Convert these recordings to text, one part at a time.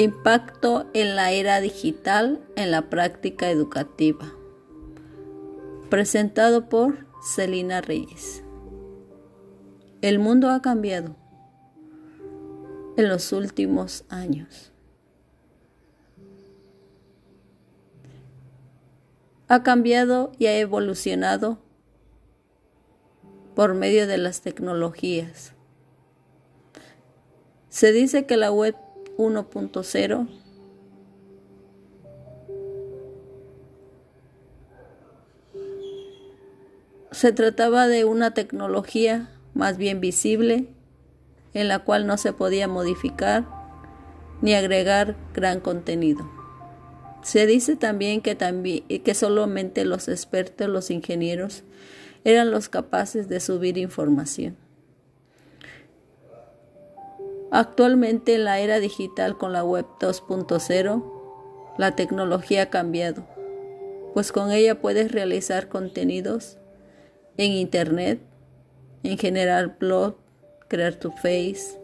Impacto en la era digital en la práctica educativa. Presentado por Celina Reyes. El mundo ha cambiado en los últimos años. Ha cambiado y ha evolucionado por medio de las tecnologías. Se dice que la web 1.0 se trataba de una tecnología más bien visible en la cual no se podía modificar ni agregar gran contenido. Se dice también que, también que solamente los expertos, los ingenieros, eran los capaces de subir información. Actualmente en la era digital con la web 2.0, la tecnología ha cambiado, pues con ella puedes realizar contenidos en Internet, en generar blog, crear tu face,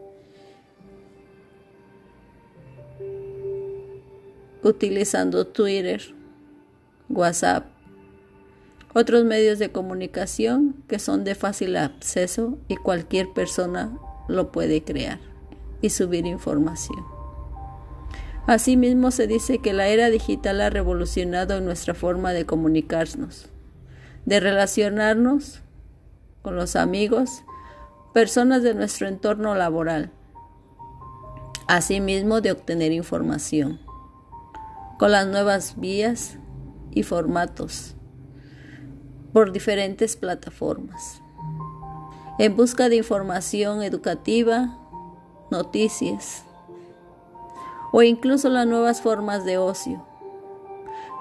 utilizando Twitter, WhatsApp, otros medios de comunicación que son de fácil acceso y cualquier persona lo puede crear y subir información. Asimismo, se dice que la era digital ha revolucionado nuestra forma de comunicarnos, de relacionarnos con los amigos, personas de nuestro entorno laboral, asimismo de obtener información, con las nuevas vías y formatos por diferentes plataformas, en busca de información educativa, noticias o incluso las nuevas formas de ocio.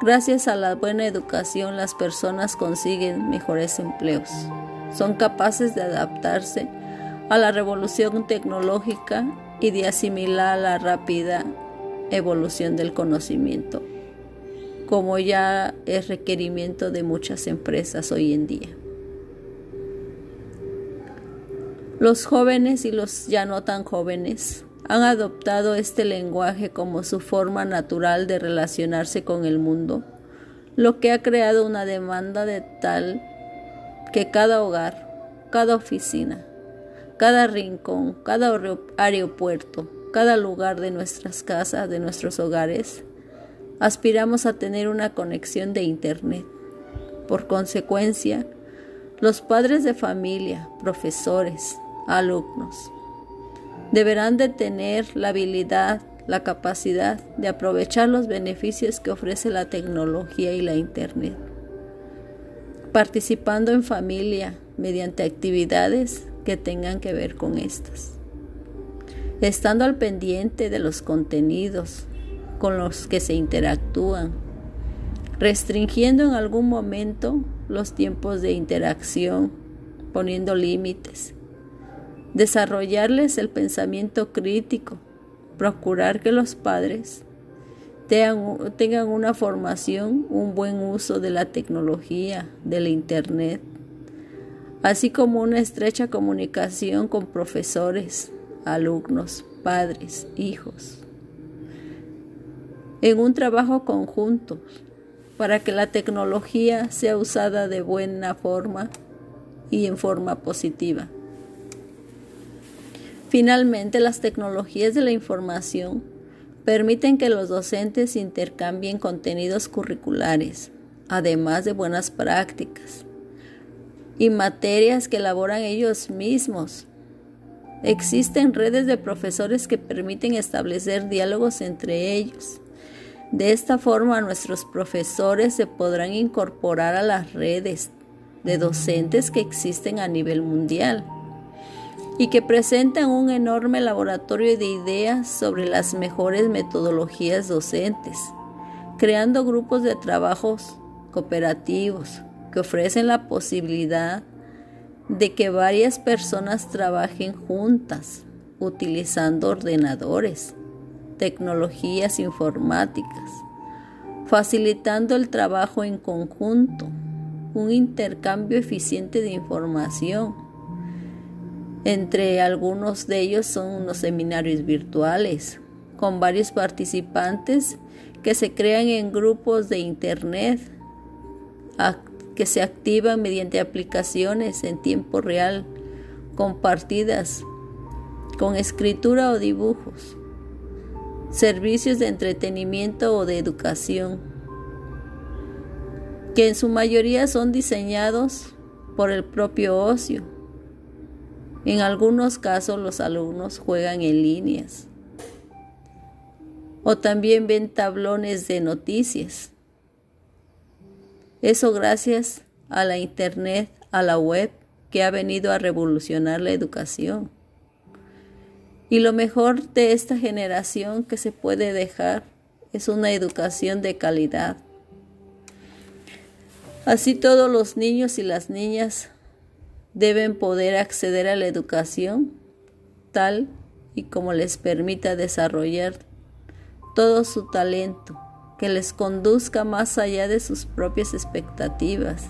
Gracias a la buena educación las personas consiguen mejores empleos, son capaces de adaptarse a la revolución tecnológica y de asimilar la rápida evolución del conocimiento, como ya es requerimiento de muchas empresas hoy en día. Los jóvenes y los ya no tan jóvenes han adoptado este lenguaje como su forma natural de relacionarse con el mundo, lo que ha creado una demanda de tal que cada hogar, cada oficina, cada rincón, cada aeropuerto, cada lugar de nuestras casas, de nuestros hogares, aspiramos a tener una conexión de Internet. Por consecuencia, los padres de familia, profesores, alumnos. Deberán de tener la habilidad, la capacidad de aprovechar los beneficios que ofrece la tecnología y la Internet, participando en familia mediante actividades que tengan que ver con estas, estando al pendiente de los contenidos con los que se interactúan, restringiendo en algún momento los tiempos de interacción, poniendo límites desarrollarles el pensamiento crítico, procurar que los padres tengan, una formación, un buen uso de la tecnología, de la Internet, así como una estrecha comunicación con profesores, alumnos, padres, hijos, en un trabajo conjunto para que la tecnología sea usada de buena forma y en forma positiva. Finalmente, las tecnologías de la información permiten que los docentes intercambien contenidos curriculares, además de buenas prácticas y materias que elaboran ellos mismos. Existen redes de profesores que permiten establecer diálogos entre ellos. De esta forma, nuestros profesores se podrán incorporar a las redes de docentes que existen a nivel mundial y que presentan un enorme laboratorio de ideas sobre las mejores metodologías docentes, creando grupos de trabajos cooperativos que ofrecen la posibilidad de que varias personas trabajen juntas utilizando ordenadores, tecnologías informáticas, facilitando el trabajo en conjunto, un intercambio eficiente de información, entre algunos de ellos son unos seminarios virtuales, con varios participantes que se crean en grupos de Internet que se activan mediante aplicaciones en tiempo real compartidas con escritura o dibujos, servicios de entretenimiento o de educación, que en su mayoría son diseñados por el propio ocio. En algunos casos los alumnos juegan en líneas o también ven tablones de noticias. Eso gracias a la Internet, a la web, que ha venido a revolucionar la educación. Y lo mejor de esta generación que se puede dejar es una educación de calidad. Así todos los niños y las niñas deben poder acceder a la educación tal y como les permita desarrollar todo su talento, que les conduzca más allá de sus propias expectativas,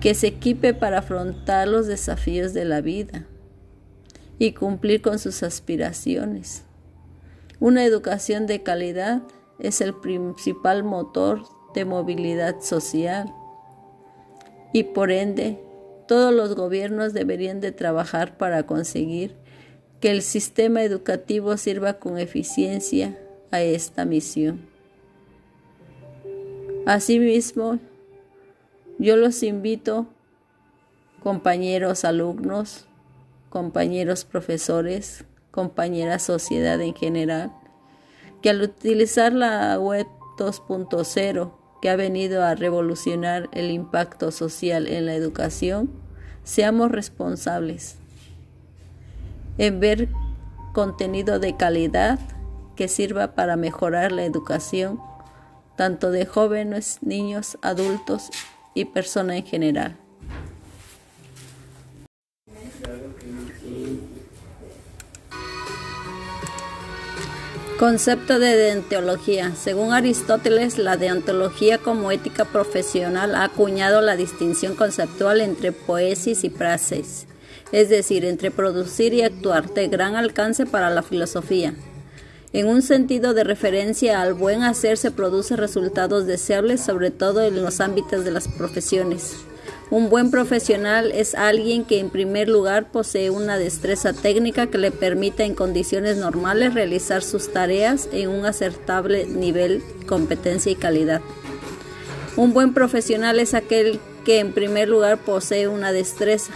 que se equipe para afrontar los desafíos de la vida y cumplir con sus aspiraciones. Una educación de calidad es el principal motor de movilidad social y por ende todos los gobiernos deberían de trabajar para conseguir que el sistema educativo sirva con eficiencia a esta misión. Asimismo, yo los invito, compañeros alumnos, compañeros profesores, compañera sociedad en general, que al utilizar la web 2.0 que ha venido a revolucionar el impacto social en la educación, seamos responsables en ver contenido de calidad que sirva para mejorar la educación tanto de jóvenes, niños, adultos y personas en general. Concepto de deontología. Según Aristóteles, la deontología como ética profesional ha acuñado la distinción conceptual entre poesis y praxis, es decir, entre producir y actuar, de gran alcance para la filosofía. En un sentido de referencia al buen hacer se produce resultados deseables, sobre todo en los ámbitos de las profesiones. Un buen profesional es alguien que en primer lugar posee una destreza técnica que le permita en condiciones normales realizar sus tareas en un acertable nivel, competencia y calidad. Un buen profesional es aquel que en primer lugar posee una destreza.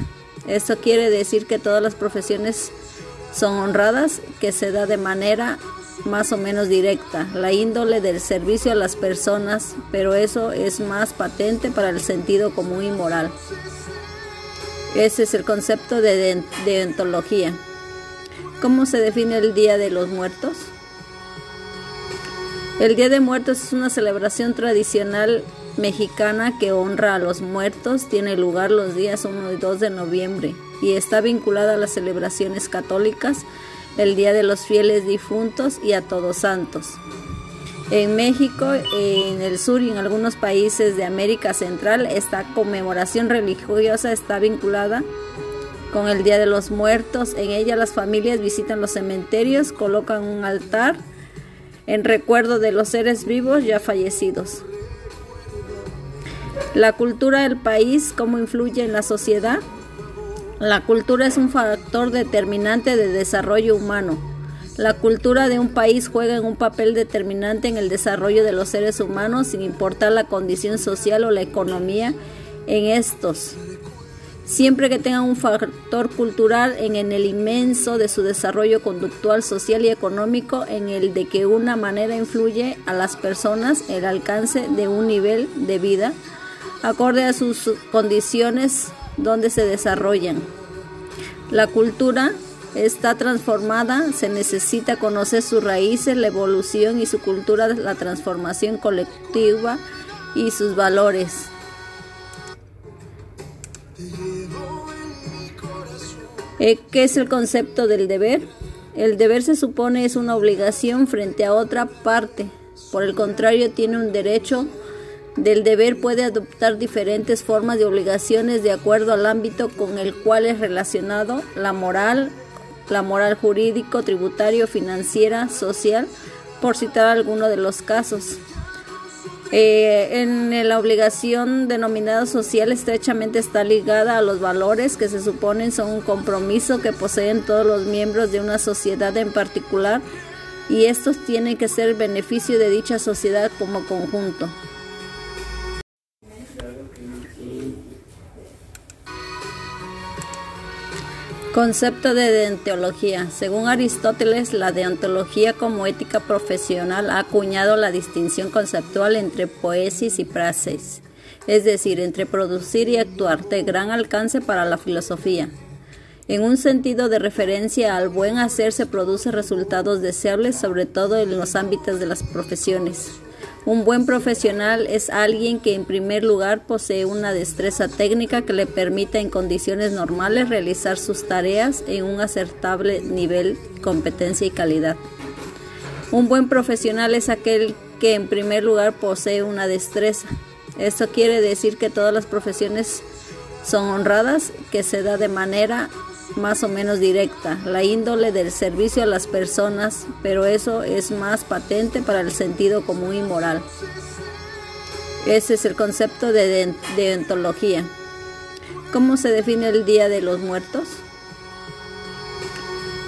Esto quiere decir que todas las profesiones son honradas, que se da de manera más o menos directa, la índole del servicio a las personas, pero eso es más patente para el sentido común y moral. Ese es el concepto de deontología. ¿Cómo se define el Día de los Muertos? El Día de Muertos es una celebración tradicional mexicana que honra a los muertos. Tiene lugar los días 1 y 2 de noviembre y está vinculada a las celebraciones católicas el Día de los Fieles Difuntos y a Todos Santos. En México, en el sur y en algunos países de América Central, esta conmemoración religiosa está vinculada con el Día de los Muertos. En ella las familias visitan los cementerios, colocan un altar en recuerdo de los seres vivos ya fallecidos. La cultura del país, cómo influye en la sociedad. La cultura es un factor determinante de desarrollo humano. La cultura de un país juega un papel determinante en el desarrollo de los seres humanos sin importar la condición social o la economía en estos. Siempre que tengan un factor cultural en, el inmenso de su desarrollo conductual, social y económico, en el de que una manera influye a las personas el alcance de un nivel de vida acorde a sus condiciones donde se desarrollan. La cultura está transformada, se necesita conocer sus raíces, la evolución y su cultura, la transformación colectiva y sus valores. Eh, ¿Qué es el concepto del deber? El deber se supone es una obligación frente a otra parte. Por el contrario, tiene un derecho del deber puede adoptar diferentes formas de obligaciones de acuerdo al ámbito con el cual es relacionado. La moral la moral jurídico, tributario, financiera, social, por citar alguno de los casos. Eh, en la obligación denominada social estrechamente está ligada a los valores que se suponen son un compromiso que poseen todos los miembros de una sociedad en particular y estos tienen que ser beneficio de dicha sociedad como conjunto. Concepto de deontología. Según Aristóteles, la deontología como ética profesional ha acuñado la distinción conceptual entre poesis y praxis, es decir, entre producir y actuar, de gran alcance para la filosofía. En un sentido de referencia al buen hacer se produce resultados deseables, sobre todo en los ámbitos de las profesiones. Un buen profesional es alguien que en primer lugar posee una destreza técnica que le permita en condiciones normales realizar sus tareas en un acertable nivel, competencia y calidad. Un buen profesional es aquel que en primer lugar posee una destreza. Esto quiere decir que todas las profesiones son honradas, que se da de manera más o menos directa, la índole del servicio a las personas, pero eso es más patente para el sentido común y moral. Ese es el concepto de deontología. ¿Cómo se define el Día de los Muertos?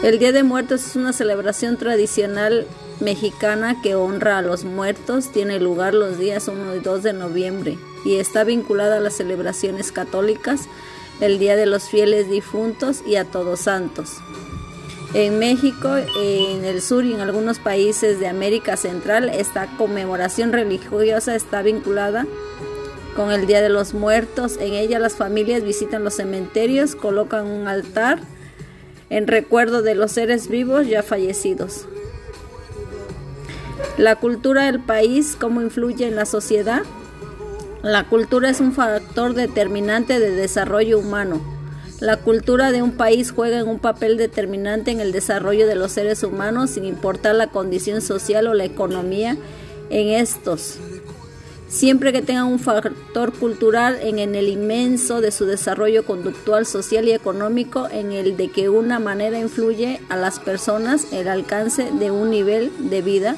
El Día de Muertos es una celebración tradicional mexicana que honra a los muertos, tiene lugar los días 1 y 2 de noviembre y está vinculada a las celebraciones católicas el Día de los Fieles Difuntos y a Todos Santos. En México, en el sur y en algunos países de América Central, esta conmemoración religiosa está vinculada con el Día de los Muertos. En ella las familias visitan los cementerios, colocan un altar en recuerdo de los seres vivos ya fallecidos. La cultura del país, cómo influye en la sociedad. La cultura es un factor determinante de desarrollo humano. La cultura de un país juega un papel determinante en el desarrollo de los seres humanos sin importar la condición social o la economía en estos. Siempre que tengan un factor cultural en, el inmenso de su desarrollo conductual, social y económico, en el de que una manera influye a las personas el alcance de un nivel de vida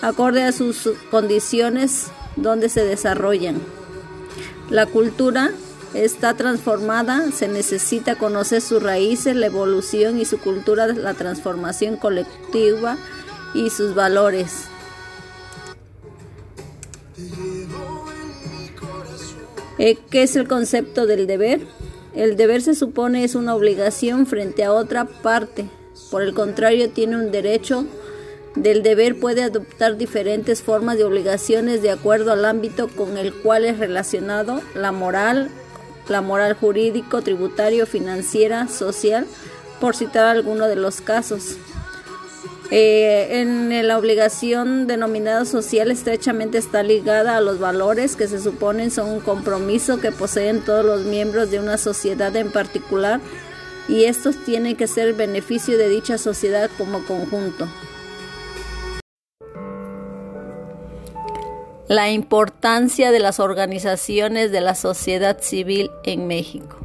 acorde a sus condiciones donde se desarrollan. La cultura está transformada, se necesita conocer sus raíces, la evolución y su cultura, la transformación colectiva y sus valores. Eh, ¿Qué es el concepto del deber? El deber se supone es una obligación frente a otra parte. Por el contrario, tiene un derecho del deber puede adoptar diferentes formas de obligaciones de acuerdo al ámbito con el cual es relacionado la moral, la moral jurídico, tributario, financiera, social, por citar alguno de los casos. Eh, en la obligación denominada social estrechamente está ligada a los valores que se suponen son un compromiso que poseen todos los miembros de una sociedad en particular y estos tienen que ser beneficio de dicha sociedad como conjunto. La importancia de las organizaciones de la sociedad civil en México.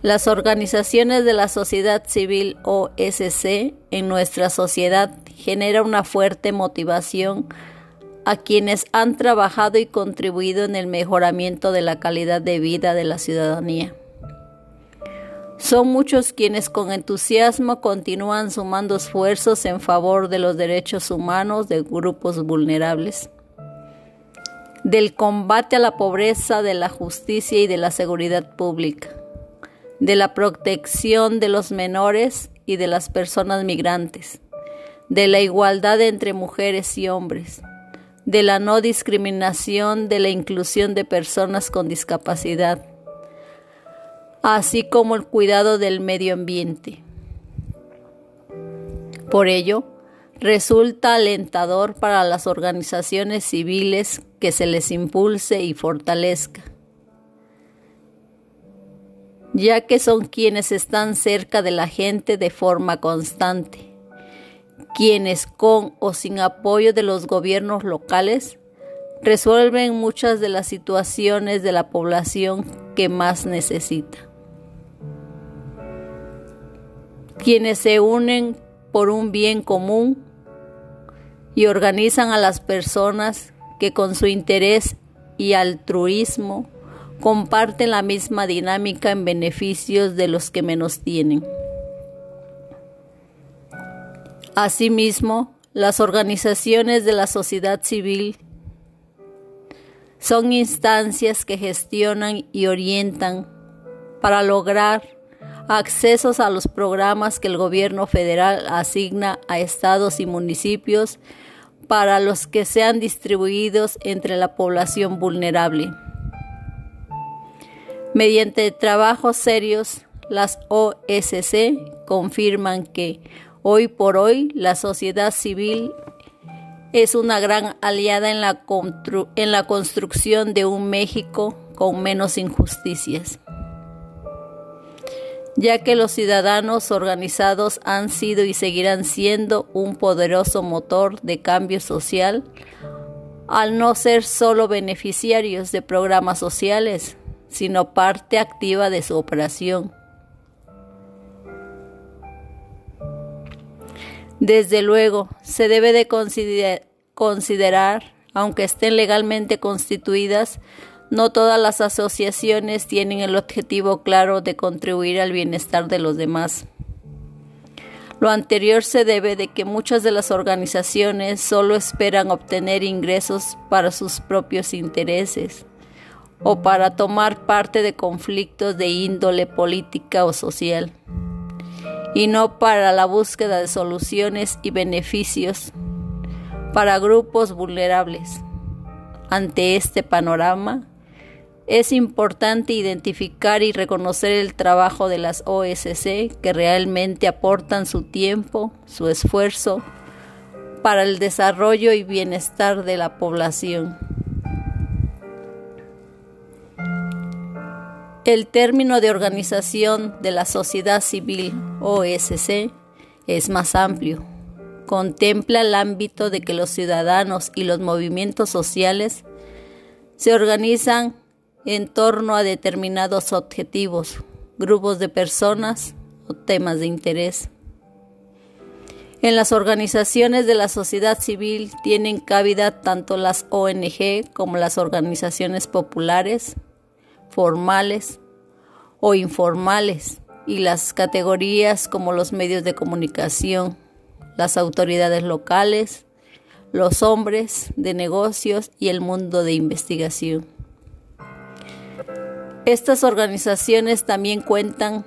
Las organizaciones de la sociedad civil OSC en nuestra sociedad genera una fuerte motivación a quienes han trabajado y contribuido en el mejoramiento de la calidad de vida de la ciudadanía. Son muchos quienes con entusiasmo continúan sumando esfuerzos en favor de los derechos humanos de grupos vulnerables, del combate a la pobreza, de la justicia y de la seguridad pública, de la protección de los menores y de las personas migrantes, de la igualdad entre mujeres y hombres, de la no discriminación, de la inclusión de personas con discapacidad, así como el cuidado del medio ambiente. Por ello, resulta alentador para las organizaciones civiles que se les impulse y fortalezca, ya que son quienes están cerca de la gente de forma constante, quienes con o sin apoyo de los gobiernos locales resuelven muchas de las situaciones de la población que más necesita. Quienes se unen por un bien común y organizan a las personas que con su interés y altruismo comparten la misma dinámica en beneficios de los que menos tienen. Asimismo, las organizaciones de la sociedad civil son instancias que gestionan y orientan para lograr accesos a los programas que el gobierno federal asigna a estados y municipios para los que sean distribuidos entre la población vulnerable. Mediante trabajos serios, las OSC confirman que hoy por hoy la sociedad civil es una gran aliada en la, en la construcción de un México con menos injusticias ya que los ciudadanos organizados han sido y seguirán siendo un poderoso motor de cambio social, al no ser solo beneficiarios de programas sociales, sino parte activa de su operación. Desde luego, se debe de considerar, aunque estén legalmente constituidas, no todas las asociaciones tienen el objetivo claro de contribuir al bienestar de los demás. Lo anterior se debe de que muchas de las organizaciones solo esperan obtener ingresos para sus propios intereses o para tomar parte de conflictos de índole política o social, y no para la búsqueda de soluciones y beneficios para grupos vulnerables. Ante este panorama, es importante identificar y reconocer el trabajo de las OSC que realmente aportan su tiempo, su esfuerzo para el desarrollo y bienestar de la población. El término de organización de la sociedad civil OSC es más amplio. Contempla el ámbito de que los ciudadanos y los movimientos sociales se organizan en torno a determinados objetivos, grupos de personas o temas de interés. En las organizaciones de la sociedad civil tienen cabida tanto las ONG como las organizaciones populares, formales o informales, y las categorías como los medios de comunicación, las autoridades locales, los hombres de negocios y el mundo de investigación. Estas organizaciones también cuentan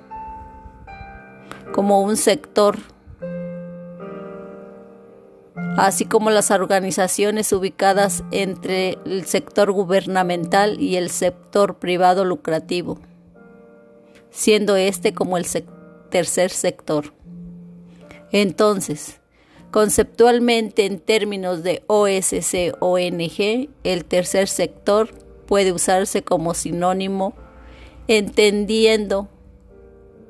como un sector, así como las organizaciones ubicadas entre el sector gubernamental y el sector privado lucrativo, siendo este como el tercer sector. Entonces, conceptualmente en términos de OSC-ONG, el tercer sector puede usarse como sinónimo entendiendo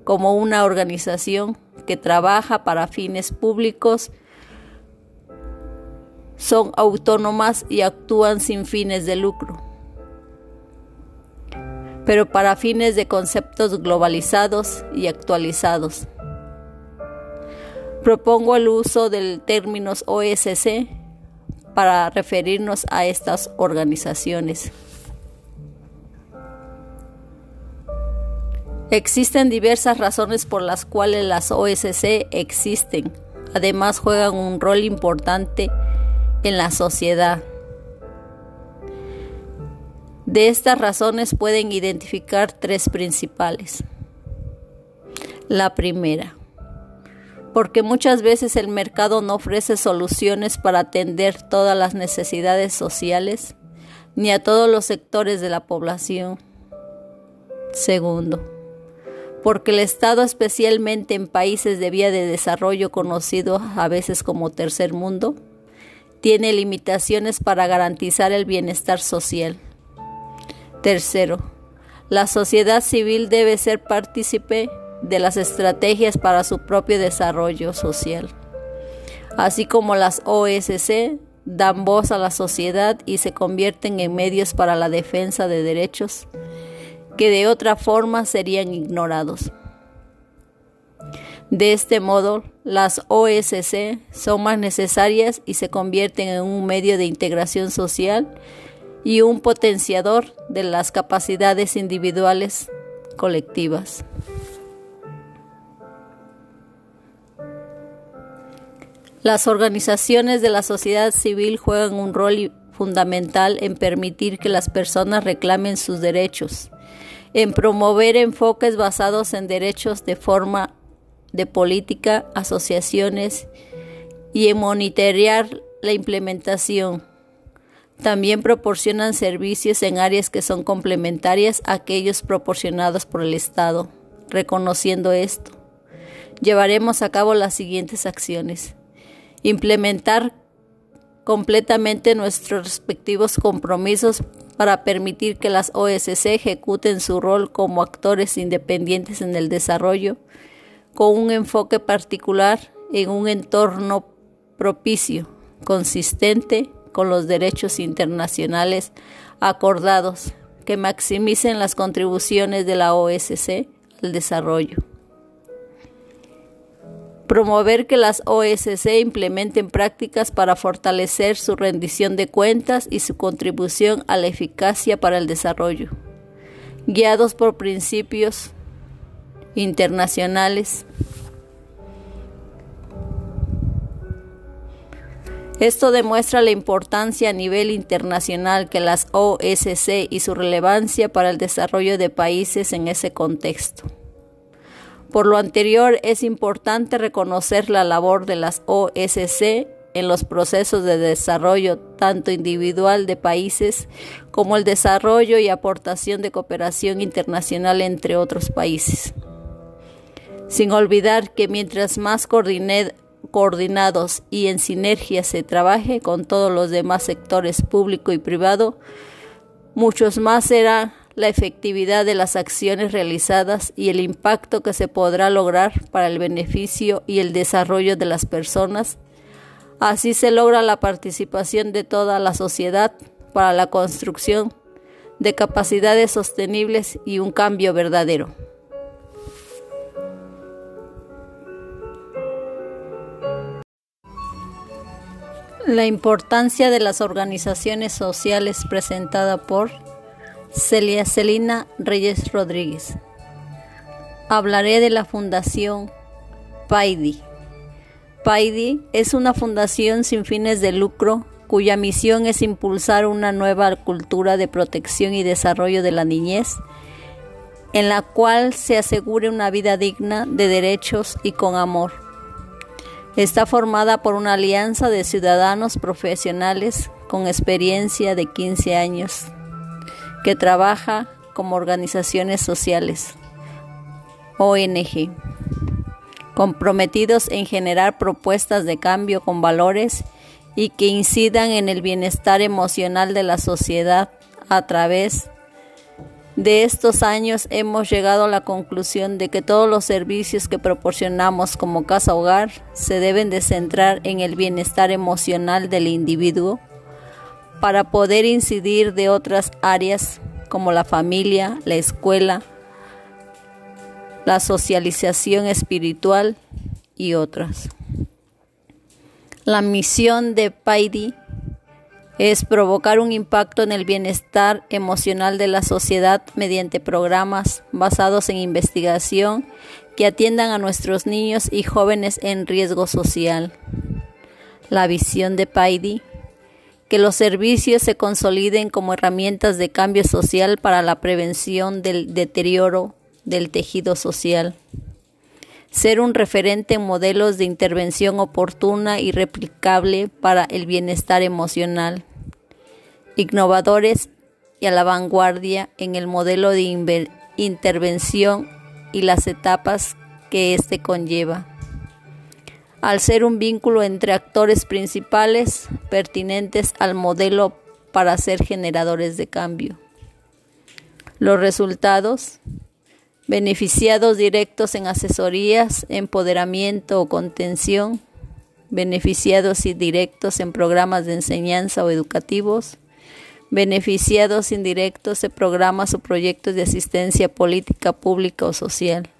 como una organización que trabaja para fines públicos, son autónomas y actúan sin fines de lucro, pero para fines de conceptos globalizados y actualizados. Propongo el uso del término OSC para referirnos a estas organizaciones. Existen diversas razones por las cuales las OSC existen. Además juegan un rol importante en la sociedad. De estas razones pueden identificar tres principales. La primera, porque muchas veces el mercado no ofrece soluciones para atender todas las necesidades sociales ni a todos los sectores de la población. Segundo, porque el Estado, especialmente en países de vía de desarrollo conocidos a veces como tercer mundo, tiene limitaciones para garantizar el bienestar social. Tercero, la sociedad civil debe ser partícipe de las estrategias para su propio desarrollo social, así como las OSC dan voz a la sociedad y se convierten en medios para la defensa de derechos que de otra forma serían ignorados. De este modo, las OSC son más necesarias y se convierten en un medio de integración social y un potenciador de las capacidades individuales colectivas. Las organizaciones de la sociedad civil juegan un rol fundamental en permitir que las personas reclamen sus derechos, en promover enfoques basados en derechos de forma de política, asociaciones y en monitorear la implementación. También proporcionan servicios en áreas que son complementarias a aquellos proporcionados por el Estado. Reconociendo esto, llevaremos a cabo las siguientes acciones. Implementar completamente nuestros respectivos compromisos para permitir que las OSC ejecuten su rol como actores independientes en el desarrollo, con un enfoque particular en un entorno propicio, consistente con los derechos internacionales acordados, que maximicen las contribuciones de la OSC al desarrollo promover que las OSC implementen prácticas para fortalecer su rendición de cuentas y su contribución a la eficacia para el desarrollo, guiados por principios internacionales. Esto demuestra la importancia a nivel internacional que las OSC y su relevancia para el desarrollo de países en ese contexto. Por lo anterior, es importante reconocer la labor de las OSC en los procesos de desarrollo tanto individual de países como el desarrollo y aportación de cooperación internacional entre otros países. Sin olvidar que mientras más coordinados y en sinergia se trabaje con todos los demás sectores público y privado, muchos más será la efectividad de las acciones realizadas y el impacto que se podrá lograr para el beneficio y el desarrollo de las personas. Así se logra la participación de toda la sociedad para la construcción de capacidades sostenibles y un cambio verdadero. La importancia de las organizaciones sociales presentada por Celia Celina Reyes Rodríguez. Hablaré de la Fundación PAIDI. PAIDI es una fundación sin fines de lucro cuya misión es impulsar una nueva cultura de protección y desarrollo de la niñez, en la cual se asegure una vida digna de derechos y con amor. Está formada por una alianza de ciudadanos profesionales con experiencia de 15 años que trabaja como organizaciones sociales, ONG, comprometidos en generar propuestas de cambio con valores y que incidan en el bienestar emocional de la sociedad. A través de estos años hemos llegado a la conclusión de que todos los servicios que proporcionamos como casa hogar se deben de centrar en el bienestar emocional del individuo para poder incidir de otras áreas como la familia, la escuela, la socialización espiritual y otras. La misión de Paidi es provocar un impacto en el bienestar emocional de la sociedad mediante programas basados en investigación que atiendan a nuestros niños y jóvenes en riesgo social. La visión de Paidi que los servicios se consoliden como herramientas de cambio social para la prevención del deterioro del tejido social. Ser un referente en modelos de intervención oportuna y replicable para el bienestar emocional. Innovadores y a la vanguardia en el modelo de intervención y las etapas que éste conlleva al ser un vínculo entre actores principales pertinentes al modelo para ser generadores de cambio. Los resultados, beneficiados directos en asesorías, empoderamiento o contención, beneficiados indirectos en programas de enseñanza o educativos, beneficiados indirectos en programas o proyectos de asistencia política, pública o social.